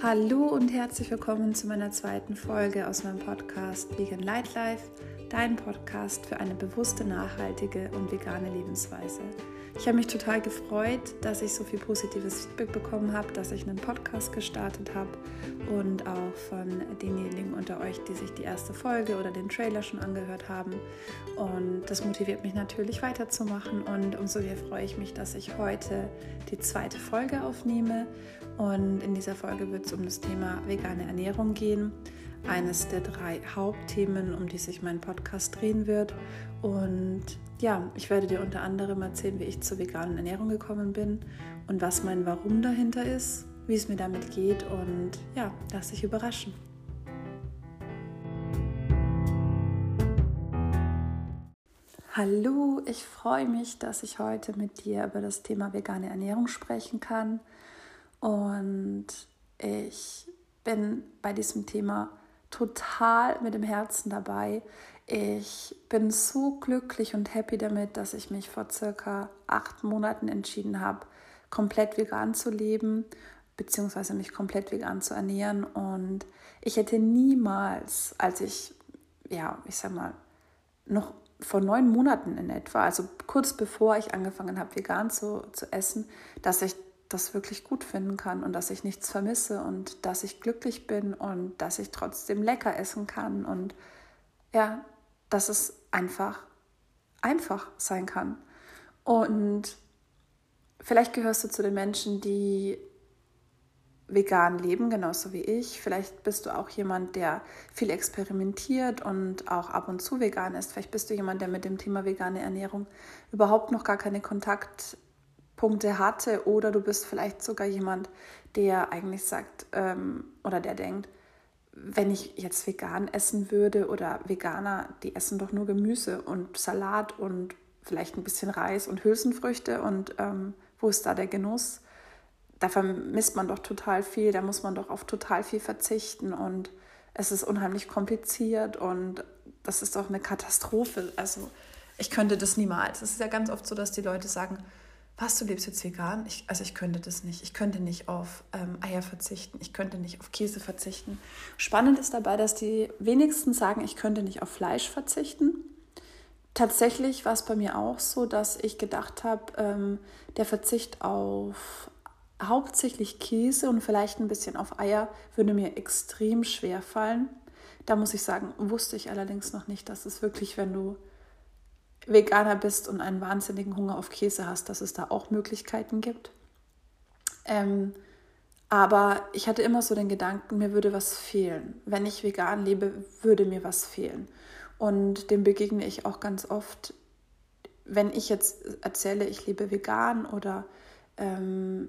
Hallo und herzlich willkommen zu meiner zweiten Folge aus meinem Podcast Vegan Light Life, dein Podcast für eine bewusste, nachhaltige und vegane Lebensweise. Ich habe mich total gefreut, dass ich so viel positives Feedback bekommen habe, dass ich einen Podcast gestartet habe und auch von denjenigen unter euch, die sich die erste Folge oder den Trailer schon angehört haben. Und das motiviert mich natürlich weiterzumachen und umso mehr freue ich mich, dass ich heute die zweite Folge aufnehme. Und in dieser Folge wird es um das Thema vegane Ernährung gehen eines der drei Hauptthemen, um die sich mein Podcast drehen wird. Und ja, ich werde dir unter anderem erzählen, wie ich zur veganen Ernährung gekommen bin und was mein Warum dahinter ist, wie es mir damit geht und ja, lass dich überraschen. Hallo, ich freue mich, dass ich heute mit dir über das Thema vegane Ernährung sprechen kann. Und ich bin bei diesem Thema total mit dem Herzen dabei. Ich bin so glücklich und happy damit, dass ich mich vor circa acht Monaten entschieden habe, komplett vegan zu leben, beziehungsweise mich komplett vegan zu ernähren. Und ich hätte niemals, als ich, ja, ich sag mal, noch vor neun Monaten in etwa, also kurz bevor ich angefangen habe, vegan zu, zu essen, dass ich das wirklich gut finden kann und dass ich nichts vermisse und dass ich glücklich bin und dass ich trotzdem lecker essen kann und ja, dass es einfach einfach sein kann. Und vielleicht gehörst du zu den Menschen, die vegan leben, genauso wie ich. Vielleicht bist du auch jemand, der viel experimentiert und auch ab und zu vegan ist. Vielleicht bist du jemand, der mit dem Thema vegane Ernährung überhaupt noch gar keine Kontakt Punkte hatte oder du bist vielleicht sogar jemand, der eigentlich sagt ähm, oder der denkt, wenn ich jetzt vegan essen würde oder Veganer, die essen doch nur Gemüse und Salat und vielleicht ein bisschen Reis und Hülsenfrüchte und ähm, wo ist da der Genuss? Da vermisst man doch total viel, da muss man doch auf total viel verzichten und es ist unheimlich kompliziert und das ist doch eine Katastrophe. Also ich könnte das niemals. Es ist ja ganz oft so, dass die Leute sagen, was, du lebst jetzt vegan? Ich, also ich könnte das nicht. Ich könnte nicht auf ähm, Eier verzichten. Ich könnte nicht auf Käse verzichten. Spannend ist dabei, dass die wenigsten sagen, ich könnte nicht auf Fleisch verzichten. Tatsächlich war es bei mir auch so, dass ich gedacht habe, ähm, der Verzicht auf hauptsächlich Käse und vielleicht ein bisschen auf Eier würde mir extrem schwer fallen. Da muss ich sagen, wusste ich allerdings noch nicht, dass es wirklich, wenn du Veganer bist und einen wahnsinnigen Hunger auf Käse hast, dass es da auch Möglichkeiten gibt. Ähm, aber ich hatte immer so den Gedanken, mir würde was fehlen. Wenn ich vegan lebe, würde mir was fehlen. Und dem begegne ich auch ganz oft, wenn ich jetzt erzähle, ich lebe vegan oder ähm,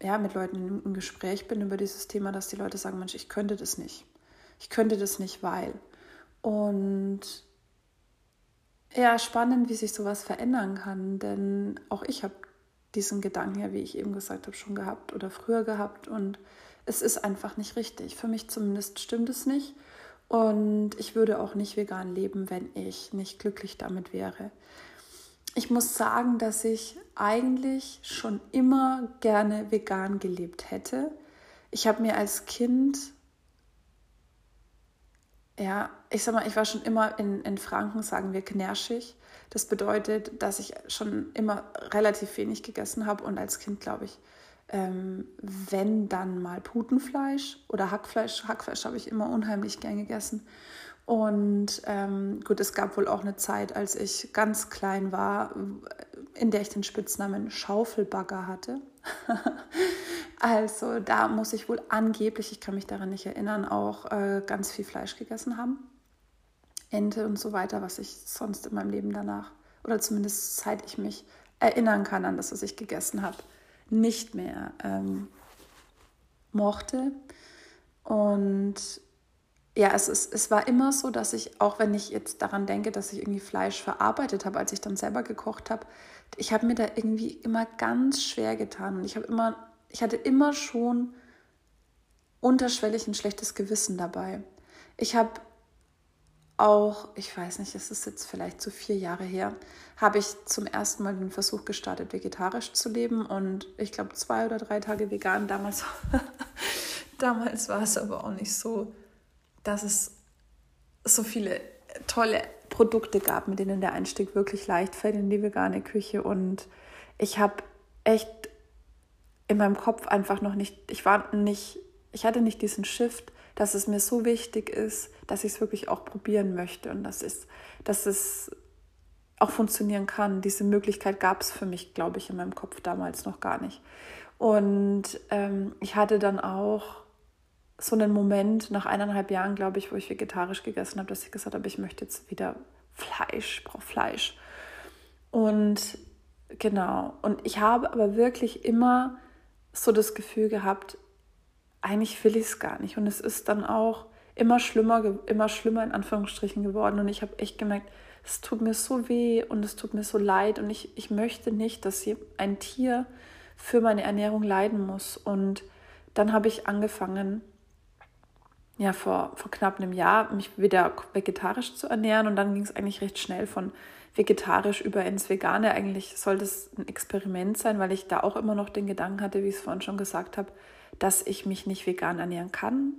ja, mit Leuten im Gespräch bin über dieses Thema, dass die Leute sagen, Mensch, ich könnte das nicht. Ich könnte das nicht, weil. Und ja, spannend, wie sich sowas verändern kann, denn auch ich habe diesen Gedanken ja, wie ich eben gesagt habe, schon gehabt oder früher gehabt und es ist einfach nicht richtig. Für mich zumindest stimmt es nicht und ich würde auch nicht vegan leben, wenn ich nicht glücklich damit wäre. Ich muss sagen, dass ich eigentlich schon immer gerne vegan gelebt hätte. Ich habe mir als Kind ja, ich sag mal, ich war schon immer in, in Franken, sagen wir, knärschig. Das bedeutet, dass ich schon immer relativ wenig gegessen habe und als Kind, glaube ich, ähm, wenn dann mal Putenfleisch oder Hackfleisch. Hackfleisch habe ich immer unheimlich gern gegessen. Und ähm, gut, es gab wohl auch eine Zeit, als ich ganz klein war, in der ich den Spitznamen Schaufelbagger hatte. Also da muss ich wohl angeblich, ich kann mich daran nicht erinnern, auch äh, ganz viel Fleisch gegessen haben. Ente und so weiter, was ich sonst in meinem Leben danach, oder zumindest seit ich mich erinnern kann an das, was ich gegessen habe, nicht mehr ähm, mochte. Und ja, es, ist, es war immer so, dass ich, auch wenn ich jetzt daran denke, dass ich irgendwie Fleisch verarbeitet habe, als ich dann selber gekocht habe, ich habe mir da irgendwie immer ganz schwer getan. Und ich habe immer ich hatte immer schon unterschwellig ein schlechtes Gewissen dabei. Ich habe auch, ich weiß nicht, es ist jetzt vielleicht so vier Jahre her, habe ich zum ersten Mal den Versuch gestartet, vegetarisch zu leben und ich glaube zwei oder drei Tage vegan damals. damals war es aber auch nicht so, dass es so viele tolle Produkte gab, mit denen der Einstieg wirklich leicht fällt in die vegane Küche. Und ich habe echt in meinem Kopf einfach noch nicht, ich war nicht, ich hatte nicht diesen Shift, dass es mir so wichtig ist, dass ich es wirklich auch probieren möchte und dass es, dass es auch funktionieren kann. Diese Möglichkeit gab es für mich, glaube ich, in meinem Kopf damals noch gar nicht. Und ähm, ich hatte dann auch so einen Moment nach eineinhalb Jahren, glaube ich, wo ich vegetarisch gegessen habe, dass ich gesagt habe, ich möchte jetzt wieder Fleisch, brauche Fleisch. Und genau, und ich habe aber wirklich immer so das Gefühl gehabt, eigentlich will ich es gar nicht. Und es ist dann auch immer schlimmer, immer schlimmer in Anführungsstrichen geworden. Und ich habe echt gemerkt, es tut mir so weh und es tut mir so leid. Und ich, ich möchte nicht, dass ein Tier für meine Ernährung leiden muss. Und dann habe ich angefangen, ja, vor, vor knapp einem Jahr mich wieder vegetarisch zu ernähren. Und dann ging es eigentlich recht schnell von vegetarisch über ins Vegane. Eigentlich sollte es ein Experiment sein, weil ich da auch immer noch den Gedanken hatte, wie ich es vorhin schon gesagt habe, dass ich mich nicht vegan ernähren kann,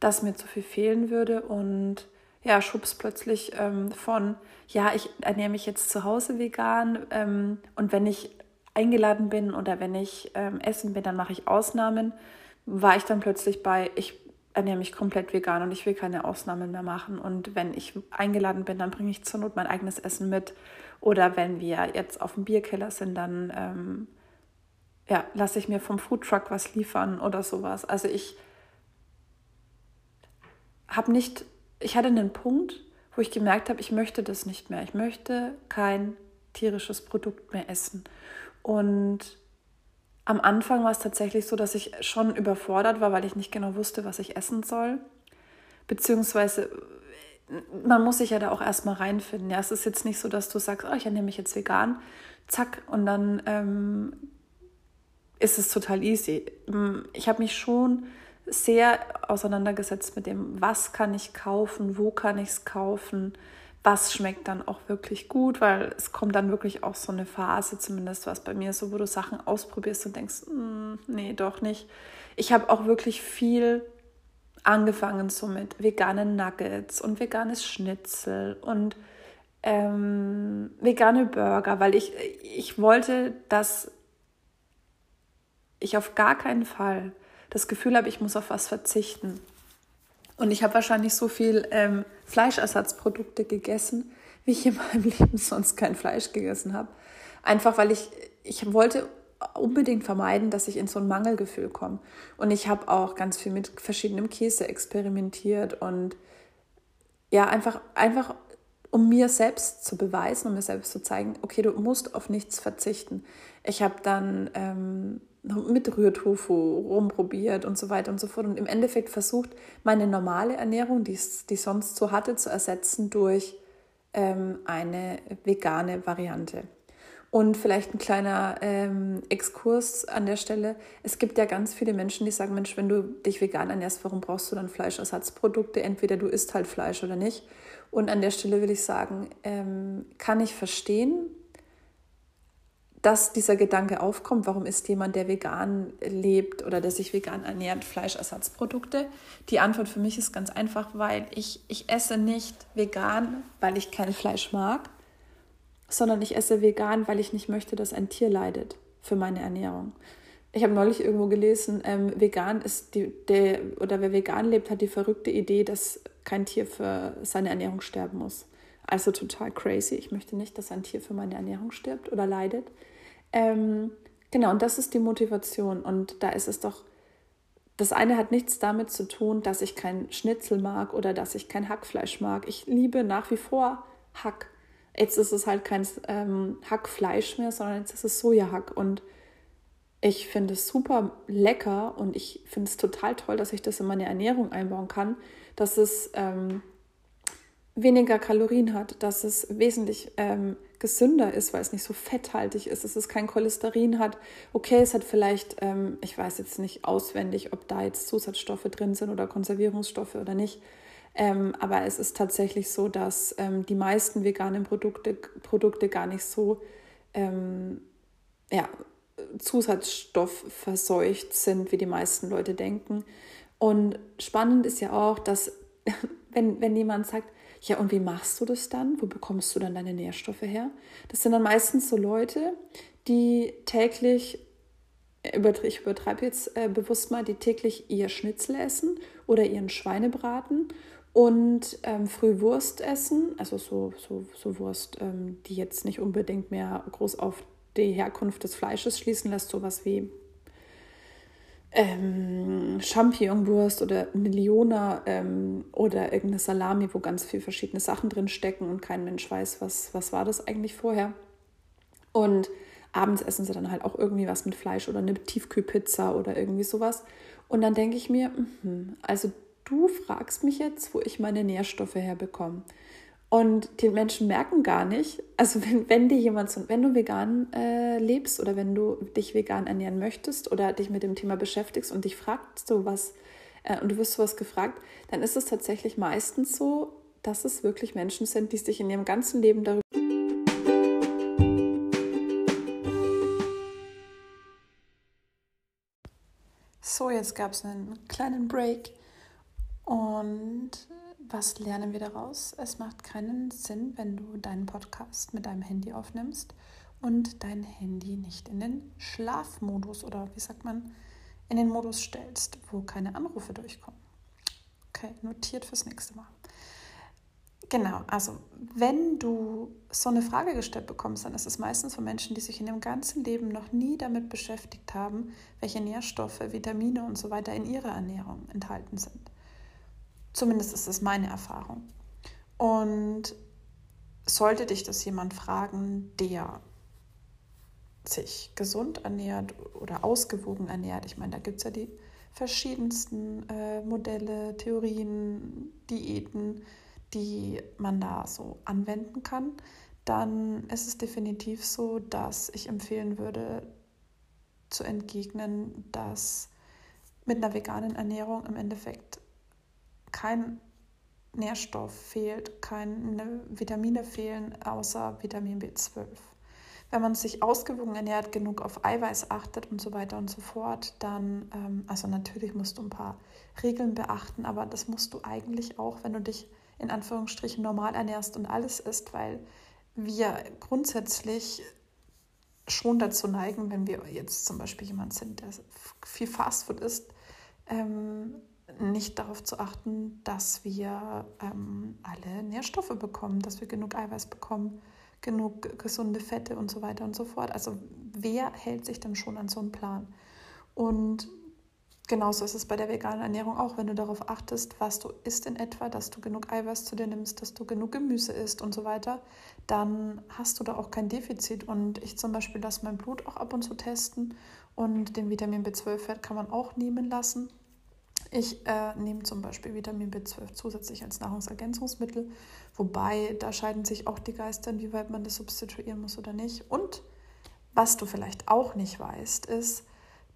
dass mir zu viel fehlen würde und ja, schubs plötzlich ähm, von, ja, ich ernähre mich jetzt zu Hause vegan ähm, und wenn ich eingeladen bin oder wenn ich ähm, essen bin, dann mache ich Ausnahmen, war ich dann plötzlich bei, ich ernähre mich komplett vegan und ich will keine Ausnahmen mehr machen. Und wenn ich eingeladen bin, dann bringe ich zur Not mein eigenes Essen mit. Oder wenn wir jetzt auf dem Bierkeller sind, dann ähm, ja, lasse ich mir vom Foodtruck was liefern oder sowas. Also ich habe nicht, ich hatte einen Punkt, wo ich gemerkt habe, ich möchte das nicht mehr. Ich möchte kein tierisches Produkt mehr essen. Und am Anfang war es tatsächlich so, dass ich schon überfordert war, weil ich nicht genau wusste, was ich essen soll. Beziehungsweise, man muss sich ja da auch erstmal reinfinden. Ja, es ist jetzt nicht so, dass du sagst, oh, ich ernähre mich jetzt vegan, zack, und dann ähm, ist es total easy. Ich habe mich schon sehr auseinandergesetzt mit dem, was kann ich kaufen, wo kann ich es kaufen, was schmeckt dann auch wirklich gut, weil es kommt dann wirklich auch so eine Phase, zumindest was bei mir so, wo du Sachen ausprobierst und denkst, mm, nee, doch nicht. Ich habe auch wirklich viel angefangen so mit veganen Nuggets und veganes Schnitzel und ähm, vegane Burger, weil ich, ich wollte, dass ich auf gar keinen Fall das Gefühl habe, ich muss auf was verzichten. Und ich habe wahrscheinlich so viel ähm, Fleischersatzprodukte gegessen, wie ich in meinem Leben sonst kein Fleisch gegessen habe. Einfach weil ich, ich wollte unbedingt vermeiden, dass ich in so ein Mangelgefühl komme. Und ich habe auch ganz viel mit verschiedenem Käse experimentiert und ja, einfach, einfach um mir selbst zu beweisen, um mir selbst zu zeigen, okay, du musst auf nichts verzichten. Ich habe dann ähm, mit Rührtofu rumprobiert und so weiter und so fort und im Endeffekt versucht, meine normale Ernährung, die ich sonst so hatte, zu ersetzen durch ähm, eine vegane Variante. Und vielleicht ein kleiner ähm, Exkurs an der Stelle. Es gibt ja ganz viele Menschen, die sagen, Mensch, wenn du dich vegan ernährst, warum brauchst du dann Fleischersatzprodukte? Entweder du isst halt Fleisch oder nicht. Und an der Stelle will ich sagen, ähm, kann ich verstehen, dass dieser Gedanke aufkommt, warum isst jemand, der vegan lebt oder der sich vegan ernährt, Fleischersatzprodukte? Die Antwort für mich ist ganz einfach, weil ich, ich esse nicht vegan, weil ich kein Fleisch mag, sondern ich esse vegan, weil ich nicht möchte, dass ein Tier leidet für meine Ernährung. Ich habe neulich irgendwo gelesen, ähm, vegan ist die, der, oder wer vegan lebt, hat die verrückte Idee, dass kein Tier für seine Ernährung sterben muss. Also total crazy. Ich möchte nicht, dass ein Tier für meine Ernährung stirbt oder leidet. Ähm, genau, und das ist die Motivation. Und da ist es doch, das eine hat nichts damit zu tun, dass ich kein Schnitzel mag oder dass ich kein Hackfleisch mag. Ich liebe nach wie vor Hack. Jetzt ist es halt kein ähm, Hackfleisch mehr, sondern jetzt ist es Sojahack. Und ich finde es super lecker und ich finde es total toll, dass ich das in meine Ernährung einbauen kann, dass es ähm, weniger Kalorien hat, dass es wesentlich ähm, gesünder ist, weil es nicht so fetthaltig ist, dass es kein Cholesterin hat. Okay, es hat vielleicht, ähm, ich weiß jetzt nicht auswendig, ob da jetzt Zusatzstoffe drin sind oder Konservierungsstoffe oder nicht. Ähm, aber es ist tatsächlich so, dass ähm, die meisten veganen Produkte, Produkte gar nicht so ähm, ja, Zusatzstoff verseucht sind, wie die meisten Leute denken. Und spannend ist ja auch, dass wenn, wenn jemand sagt, ja, und wie machst du das dann? Wo bekommst du dann deine Nährstoffe her? Das sind dann meistens so Leute, die täglich, ich übertreibe jetzt äh, bewusst mal, die täglich ihr Schnitzel essen oder ihren Schweinebraten und ähm, früh Wurst essen, also so, so, so Wurst, ähm, die jetzt nicht unbedingt mehr groß auf die Herkunft des Fleisches schließen lässt, sowas wie ähm, Champignonwurst oder Liona ähm, oder irgendeine Salami, wo ganz viele verschiedene Sachen drin stecken und kein Mensch weiß, was, was war das eigentlich vorher. Und abends essen sie dann halt auch irgendwie was mit Fleisch oder eine Tiefkühlpizza oder irgendwie sowas. Und dann denke ich mir, mh, also du fragst mich jetzt, wo ich meine Nährstoffe herbekomme. Und die Menschen merken gar nicht, also wenn, wenn dir jemand, wenn du vegan äh, lebst oder wenn du dich vegan ernähren möchtest oder dich mit dem Thema beschäftigst und dich fragst so was äh, und du wirst sowas gefragt, dann ist es tatsächlich meistens so, dass es wirklich Menschen sind, die sich in ihrem ganzen Leben darüber So, jetzt gab es einen kleinen Break und was lernen wir daraus? Es macht keinen Sinn, wenn du deinen Podcast mit deinem Handy aufnimmst und dein Handy nicht in den Schlafmodus oder wie sagt man, in den Modus stellst, wo keine Anrufe durchkommen. Okay, notiert fürs nächste Mal. Genau, also wenn du so eine Frage gestellt bekommst, dann ist es meistens von Menschen, die sich in ihrem ganzen Leben noch nie damit beschäftigt haben, welche Nährstoffe, Vitamine und so weiter in ihrer Ernährung enthalten sind. Zumindest ist das meine Erfahrung. Und sollte dich das jemand fragen, der sich gesund ernährt oder ausgewogen ernährt, ich meine, da gibt es ja die verschiedensten äh, Modelle, Theorien, Diäten, die man da so anwenden kann, dann ist es definitiv so, dass ich empfehlen würde, zu entgegnen, dass mit einer veganen Ernährung im Endeffekt kein Nährstoff fehlt, keine Vitamine fehlen, außer Vitamin B12. Wenn man sich ausgewogen ernährt, genug auf Eiweiß achtet und so weiter und so fort, dann, ähm, also natürlich musst du ein paar Regeln beachten, aber das musst du eigentlich auch, wenn du dich in Anführungsstrichen normal ernährst und alles isst, weil wir grundsätzlich schon dazu neigen, wenn wir jetzt zum Beispiel jemand sind, der viel Fastfood isst, ähm, nicht darauf zu achten, dass wir ähm, alle Nährstoffe bekommen, dass wir genug Eiweiß bekommen, genug gesunde Fette und so weiter und so fort. Also wer hält sich dann schon an so einen Plan? Und genauso ist es bei der veganen Ernährung auch, wenn du darauf achtest, was du isst in etwa, dass du genug Eiweiß zu dir nimmst, dass du genug Gemüse isst und so weiter, dann hast du da auch kein Defizit. Und ich zum Beispiel lasse mein Blut auch ab und zu testen und den Vitamin B12-Wert kann man auch nehmen lassen. Ich äh, nehme zum Beispiel Vitamin B12 zusätzlich als Nahrungsergänzungsmittel, wobei da scheiden sich auch die Geister, inwieweit man das substituieren muss oder nicht. Und was du vielleicht auch nicht weißt, ist,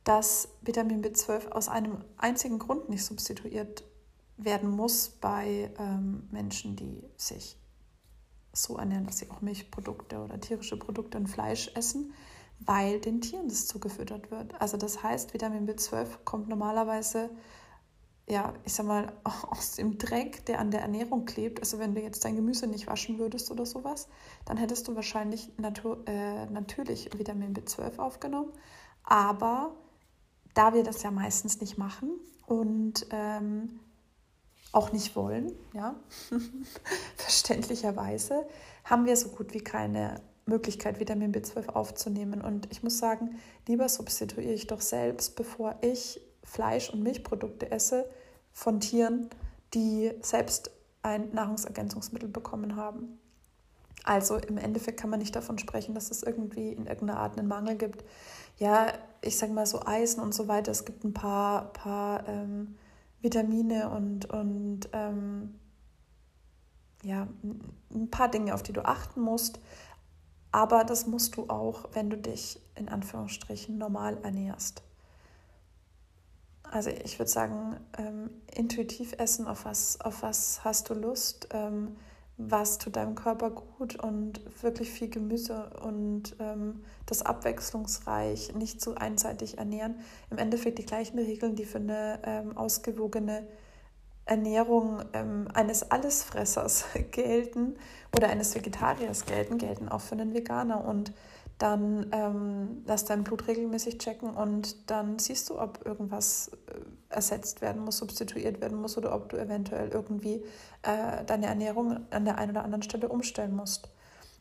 dass Vitamin B12 aus einem einzigen Grund nicht substituiert werden muss bei ähm, Menschen, die sich so ernähren, dass sie auch Milchprodukte oder tierische Produkte und Fleisch essen, weil den Tieren das zugefüttert wird. Also das heißt, Vitamin B12 kommt normalerweise ja, ich sag mal, aus dem Dreck, der an der Ernährung klebt. Also wenn du jetzt dein Gemüse nicht waschen würdest oder sowas, dann hättest du wahrscheinlich natur, äh, natürlich Vitamin B12 aufgenommen. Aber da wir das ja meistens nicht machen und ähm, auch nicht wollen, ja, verständlicherweise, haben wir so gut wie keine Möglichkeit, Vitamin B12 aufzunehmen. Und ich muss sagen, lieber substituiere ich doch selbst, bevor ich Fleisch- und Milchprodukte esse von Tieren, die selbst ein Nahrungsergänzungsmittel bekommen haben. Also im Endeffekt kann man nicht davon sprechen, dass es irgendwie in irgendeiner Art einen Mangel gibt. Ja, ich sage mal so Eisen und so weiter. Es gibt ein paar, paar ähm, Vitamine und, und ähm, ja, ein paar Dinge, auf die du achten musst. Aber das musst du auch, wenn du dich in Anführungsstrichen normal ernährst. Also ich würde sagen, ähm, intuitiv essen, auf was, auf was hast du Lust? Ähm, was tut deinem Körper gut und wirklich viel Gemüse und ähm, das abwechslungsreich, nicht zu einseitig ernähren. Im Endeffekt die gleichen Regeln, die für eine ähm, ausgewogene Ernährung ähm, eines Allesfressers gelten oder eines Vegetariers gelten, gelten auch für einen Veganer. Und dann ähm, lass dein Blut regelmäßig checken und dann siehst du, ob irgendwas äh, ersetzt werden muss, substituiert werden muss oder ob du eventuell irgendwie äh, deine Ernährung an der einen oder anderen Stelle umstellen musst.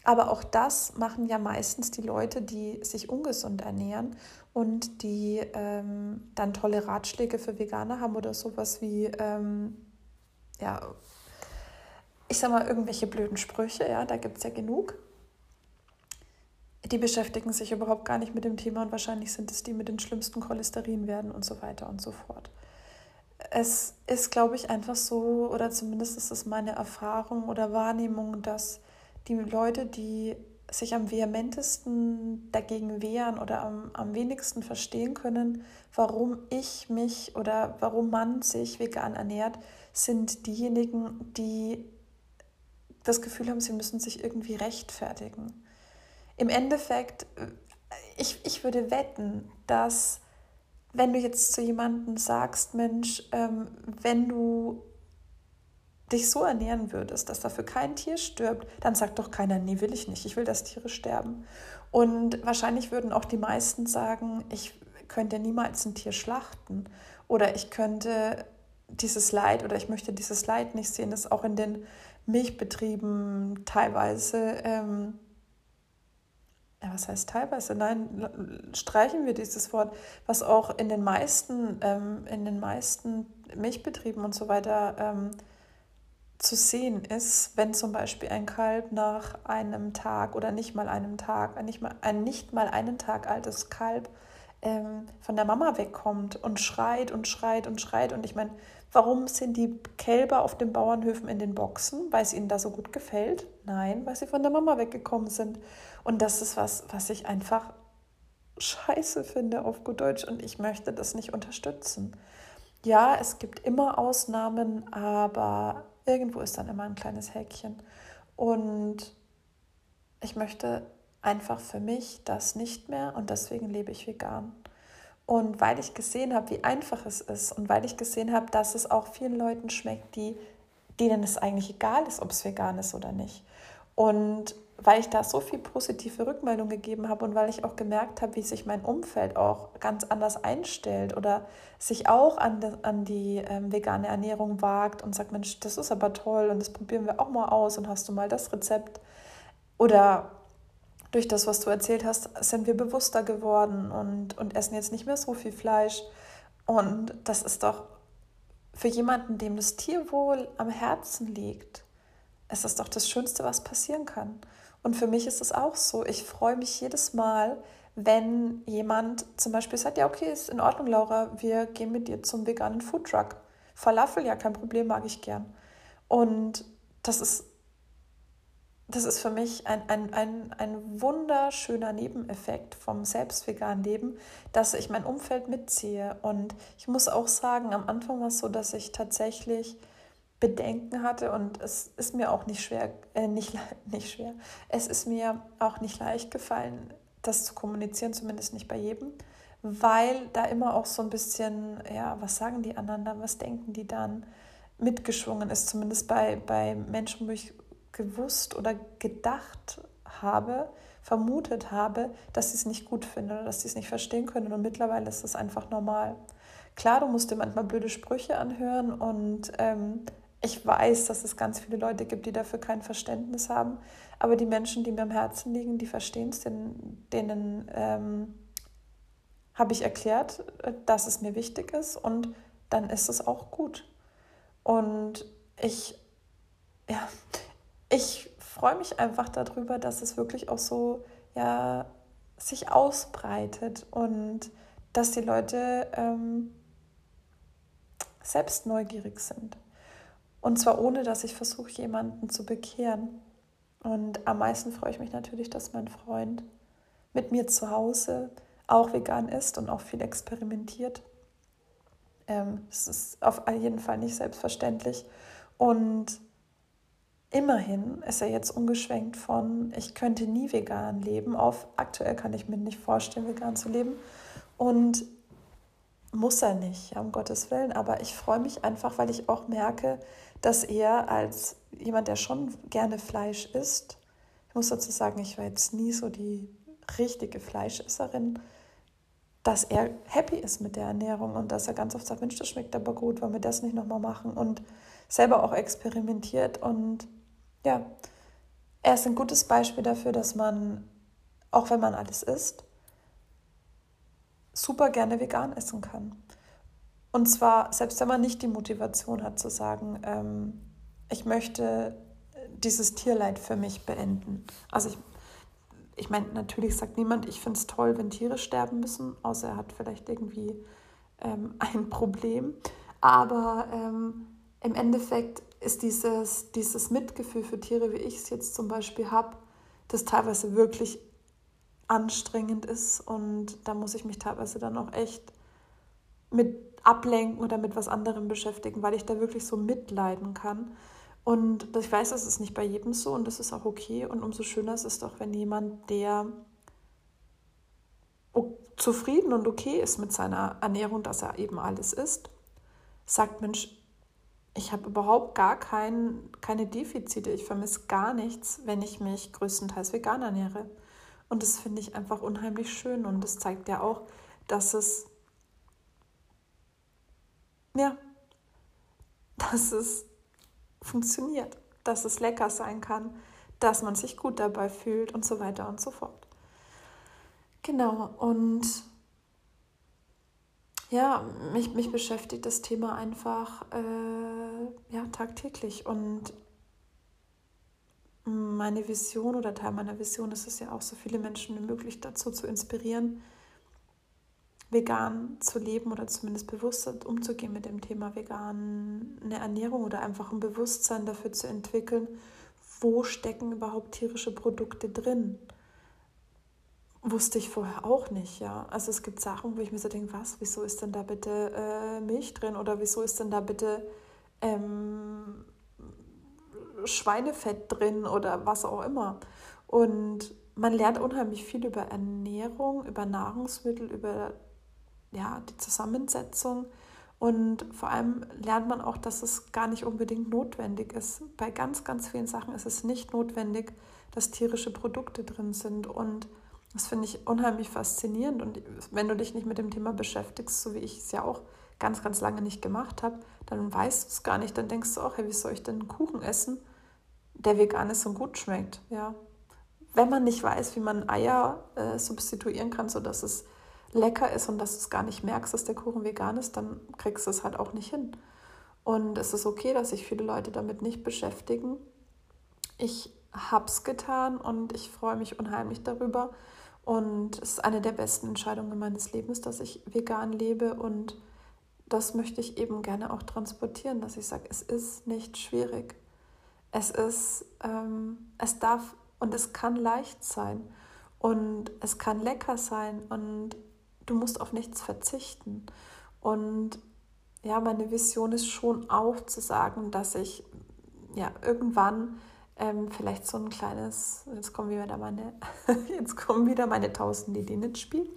Aber auch das machen ja meistens die Leute, die sich ungesund ernähren und die ähm, dann tolle Ratschläge für Veganer haben oder sowas wie, ähm, ja, ich sag mal, irgendwelche blöden Sprüche, ja, da gibt es ja genug die beschäftigen sich überhaupt gar nicht mit dem Thema und wahrscheinlich sind es die mit den schlimmsten Cholesterinwerten und so weiter und so fort. Es ist, glaube ich, einfach so, oder zumindest ist es meine Erfahrung oder Wahrnehmung, dass die Leute, die sich am vehementesten dagegen wehren oder am, am wenigsten verstehen können, warum ich mich oder warum man sich vegan ernährt, sind diejenigen, die das Gefühl haben, sie müssen sich irgendwie rechtfertigen im Endeffekt, äh, ich, ich würde wetten, dass wenn du jetzt zu jemandem sagst, Mensch, ähm, wenn du dich so ernähren würdest, dass dafür kein Tier stirbt, dann sagt doch keiner, nee, will ich nicht, ich will, dass Tiere sterben. Und wahrscheinlich würden auch die meisten sagen, ich könnte niemals ein Tier schlachten oder ich könnte dieses Leid oder ich möchte dieses Leid nicht sehen, das auch in den Milchbetrieben teilweise ähm, ja, was heißt teilweise? Nein, streichen wir dieses Wort, was auch in den meisten, ähm, in den meisten Milchbetrieben und so weiter ähm, zu sehen ist, wenn zum Beispiel ein Kalb nach einem Tag oder nicht mal einem Tag, nicht mal, ein nicht mal einen Tag altes Kalb ähm, von der Mama wegkommt und schreit und schreit und schreit. Und ich meine, warum sind die Kälber auf den Bauernhöfen in den Boxen? Weil es ihnen da so gut gefällt? Nein, weil sie von der Mama weggekommen sind. Und das ist was, was ich einfach scheiße finde auf gut Deutsch und ich möchte das nicht unterstützen. Ja, es gibt immer Ausnahmen, aber irgendwo ist dann immer ein kleines Häkchen. Und ich möchte einfach für mich das nicht mehr und deswegen lebe ich vegan. Und weil ich gesehen habe, wie einfach es ist und weil ich gesehen habe, dass es auch vielen Leuten schmeckt, die, denen es eigentlich egal ist, ob es vegan ist oder nicht. Und weil ich da so viel positive Rückmeldung gegeben habe und weil ich auch gemerkt habe, wie sich mein Umfeld auch ganz anders einstellt oder sich auch an, de, an die ähm, vegane Ernährung wagt und sagt, Mensch, das ist aber toll und das probieren wir auch mal aus und hast du mal das Rezept. Oder durch das, was du erzählt hast, sind wir bewusster geworden und, und essen jetzt nicht mehr so viel Fleisch. Und das ist doch für jemanden, dem das Tierwohl am Herzen liegt, ist das doch das Schönste, was passieren kann. Und für mich ist es auch so. Ich freue mich jedes Mal, wenn jemand zum Beispiel sagt, ja, okay, ist in Ordnung, Laura, wir gehen mit dir zum veganen Foodtruck. Falafel, ja, kein Problem, mag ich gern. Und das ist, das ist für mich ein, ein, ein, ein wunderschöner Nebeneffekt vom selbstveganen Leben, dass ich mein Umfeld mitziehe. Und ich muss auch sagen, am Anfang war es so, dass ich tatsächlich Bedenken hatte und es ist mir auch nicht schwer, äh, nicht, nicht schwer, es ist mir auch nicht leicht gefallen, das zu kommunizieren, zumindest nicht bei jedem, weil da immer auch so ein bisschen, ja, was sagen die anderen dann, was denken die dann, mitgeschwungen ist, zumindest bei, bei Menschen, wo ich gewusst oder gedacht habe, vermutet habe, dass sie es nicht gut finden oder dass sie es nicht verstehen können und mittlerweile ist es einfach normal. Klar, du musst dir manchmal blöde Sprüche anhören und ähm, ich weiß, dass es ganz viele Leute gibt, die dafür kein Verständnis haben. Aber die Menschen, die mir am Herzen liegen, die verstehen es, denen, denen ähm, habe ich erklärt, dass es mir wichtig ist und dann ist es auch gut. Und ich, ja, ich freue mich einfach darüber, dass es wirklich auch so, ja, sich ausbreitet und dass die Leute ähm, selbst neugierig sind. Und zwar ohne, dass ich versuche, jemanden zu bekehren. Und am meisten freue ich mich natürlich, dass mein Freund mit mir zu Hause auch vegan ist und auch viel experimentiert. Ähm, es ist auf jeden Fall nicht selbstverständlich. Und immerhin ist er jetzt umgeschwenkt von, ich könnte nie vegan leben, auf aktuell kann ich mir nicht vorstellen, vegan zu leben. Und muss er nicht, um Gottes Willen. Aber ich freue mich einfach, weil ich auch merke, dass er als jemand, der schon gerne Fleisch isst, ich muss dazu sagen, ich war jetzt nie so die richtige Fleischesserin, dass er happy ist mit der Ernährung und dass er ganz oft sagt, Mensch, das schmeckt aber gut, wollen wir das nicht nochmal machen und selber auch experimentiert und ja, er ist ein gutes Beispiel dafür, dass man, auch wenn man alles isst, super gerne vegan essen kann. Und zwar, selbst wenn man nicht die Motivation hat zu sagen, ähm, ich möchte dieses Tierleid für mich beenden. Also ich, ich meine, natürlich sagt niemand, ich finde es toll, wenn Tiere sterben müssen, außer er hat vielleicht irgendwie ähm, ein Problem. Aber ähm, im Endeffekt ist dieses, dieses Mitgefühl für Tiere, wie ich es jetzt zum Beispiel habe, das teilweise wirklich anstrengend ist und da muss ich mich teilweise dann auch echt mit ablenken oder mit was anderem beschäftigen, weil ich da wirklich so mitleiden kann. Und ich weiß, das ist nicht bei jedem so und das ist auch okay. Und umso schöner ist es doch, wenn jemand, der zufrieden und okay ist mit seiner Ernährung, dass er eben alles isst, sagt, Mensch, ich habe überhaupt gar kein, keine Defizite, ich vermisse gar nichts, wenn ich mich größtenteils vegan ernähre. Und das finde ich einfach unheimlich schön und das zeigt ja auch, dass es, ja, dass es funktioniert, dass es lecker sein kann, dass man sich gut dabei fühlt und so weiter und so fort. Genau, und ja, mich, mich beschäftigt das Thema einfach äh, ja, tagtäglich und meine Vision oder Teil meiner Vision ist es ja auch, so viele Menschen wie möglich dazu zu inspirieren, vegan zu leben oder zumindest bewusst umzugehen mit dem Thema vegane Ernährung oder einfach ein Bewusstsein dafür zu entwickeln, wo stecken überhaupt tierische Produkte drin. Wusste ich vorher auch nicht, ja. Also es gibt Sachen, wo ich mir so denke, was, wieso ist denn da bitte äh, Milch drin oder wieso ist denn da bitte ähm, Schweinefett drin oder was auch immer. Und man lernt unheimlich viel über Ernährung, über Nahrungsmittel, über ja, die Zusammensetzung. Und vor allem lernt man auch, dass es gar nicht unbedingt notwendig ist. Bei ganz, ganz vielen Sachen ist es nicht notwendig, dass tierische Produkte drin sind. Und das finde ich unheimlich faszinierend. Und wenn du dich nicht mit dem Thema beschäftigst, so wie ich es ja auch ganz, ganz lange nicht gemacht habe, dann weißt du es gar nicht. Dann denkst du auch, hey, wie soll ich denn einen Kuchen essen, der vegan ist und gut schmeckt? Ja. Wenn man nicht weiß, wie man Eier äh, substituieren kann, sodass es lecker ist und dass du es gar nicht merkst, dass der Kuchen vegan ist, dann kriegst du es halt auch nicht hin. Und es ist okay, dass sich viele Leute damit nicht beschäftigen. Ich habe es getan und ich freue mich unheimlich darüber. Und es ist eine der besten Entscheidungen meines Lebens, dass ich vegan lebe und das möchte ich eben gerne auch transportieren, dass ich sage, es ist nicht schwierig. Es ist, ähm, es darf und es kann leicht sein und es kann lecker sein und du musst auf nichts verzichten. Und ja, meine Vision ist schon auch zu sagen, dass ich ja irgendwann ähm, vielleicht so ein kleines, jetzt kommen wieder meine, jetzt kommen wieder meine tausend Ideen ins Spiel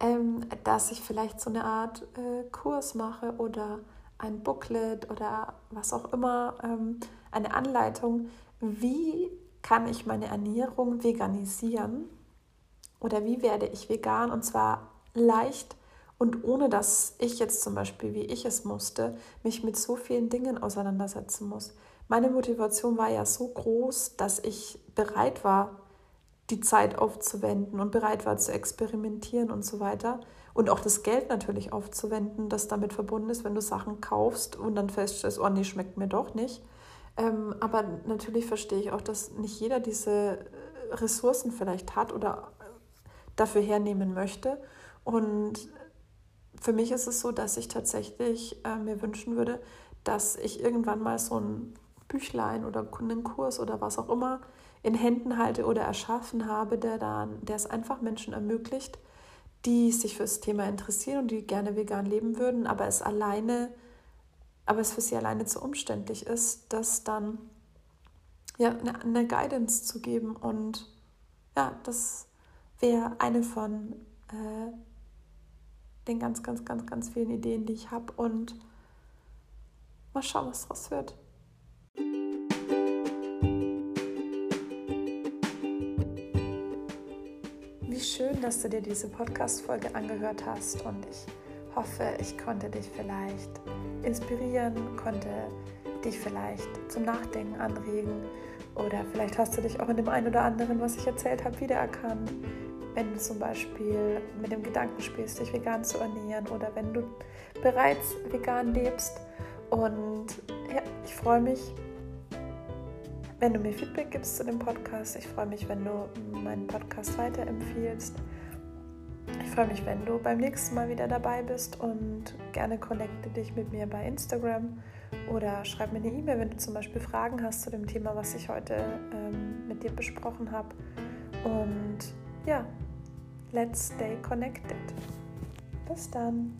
ähm, dass ich vielleicht so eine Art äh, Kurs mache oder ein Booklet oder was auch immer, ähm, eine Anleitung, wie kann ich meine Ernährung veganisieren oder wie werde ich vegan und zwar leicht und ohne dass ich jetzt zum Beispiel, wie ich es musste, mich mit so vielen Dingen auseinandersetzen muss. Meine Motivation war ja so groß, dass ich bereit war, die Zeit aufzuwenden und bereit war zu experimentieren und so weiter. Und auch das Geld natürlich aufzuwenden, das damit verbunden ist, wenn du Sachen kaufst und dann feststellst, oh nee, schmeckt mir doch nicht. Ähm, aber natürlich verstehe ich auch, dass nicht jeder diese Ressourcen vielleicht hat oder dafür hernehmen möchte. Und für mich ist es so, dass ich tatsächlich äh, mir wünschen würde, dass ich irgendwann mal so ein Büchlein oder einen Kurs oder was auch immer in Händen halte oder erschaffen habe, der, dann, der es einfach Menschen ermöglicht, die sich für das Thema interessieren und die gerne vegan leben würden, aber es alleine, aber es für sie alleine zu umständlich ist, das dann ja, eine, eine Guidance zu geben. Und ja, das wäre eine von äh, den ganz, ganz, ganz, ganz vielen Ideen, die ich habe. Und mal schauen, was daraus wird. Wie schön, dass du dir diese Podcast-Folge angehört hast und ich hoffe, ich konnte dich vielleicht inspirieren, konnte dich vielleicht zum Nachdenken anregen oder vielleicht hast du dich auch in dem einen oder anderen, was ich erzählt habe, wiedererkannt. Wenn du zum Beispiel mit dem Gedanken spielst, dich vegan zu ernähren oder wenn du bereits vegan lebst. Und ja, ich freue mich, wenn du mir Feedback gibst zu dem Podcast. Ich freue mich, wenn du meinen Podcast weiterempfiehlst. Ich freue mich, wenn du beim nächsten Mal wieder dabei bist und gerne connecte dich mit mir bei Instagram oder schreib mir eine E-Mail, wenn du zum Beispiel Fragen hast zu dem Thema, was ich heute ähm, mit dir besprochen habe. Und ja, let's stay connected. Bis dann.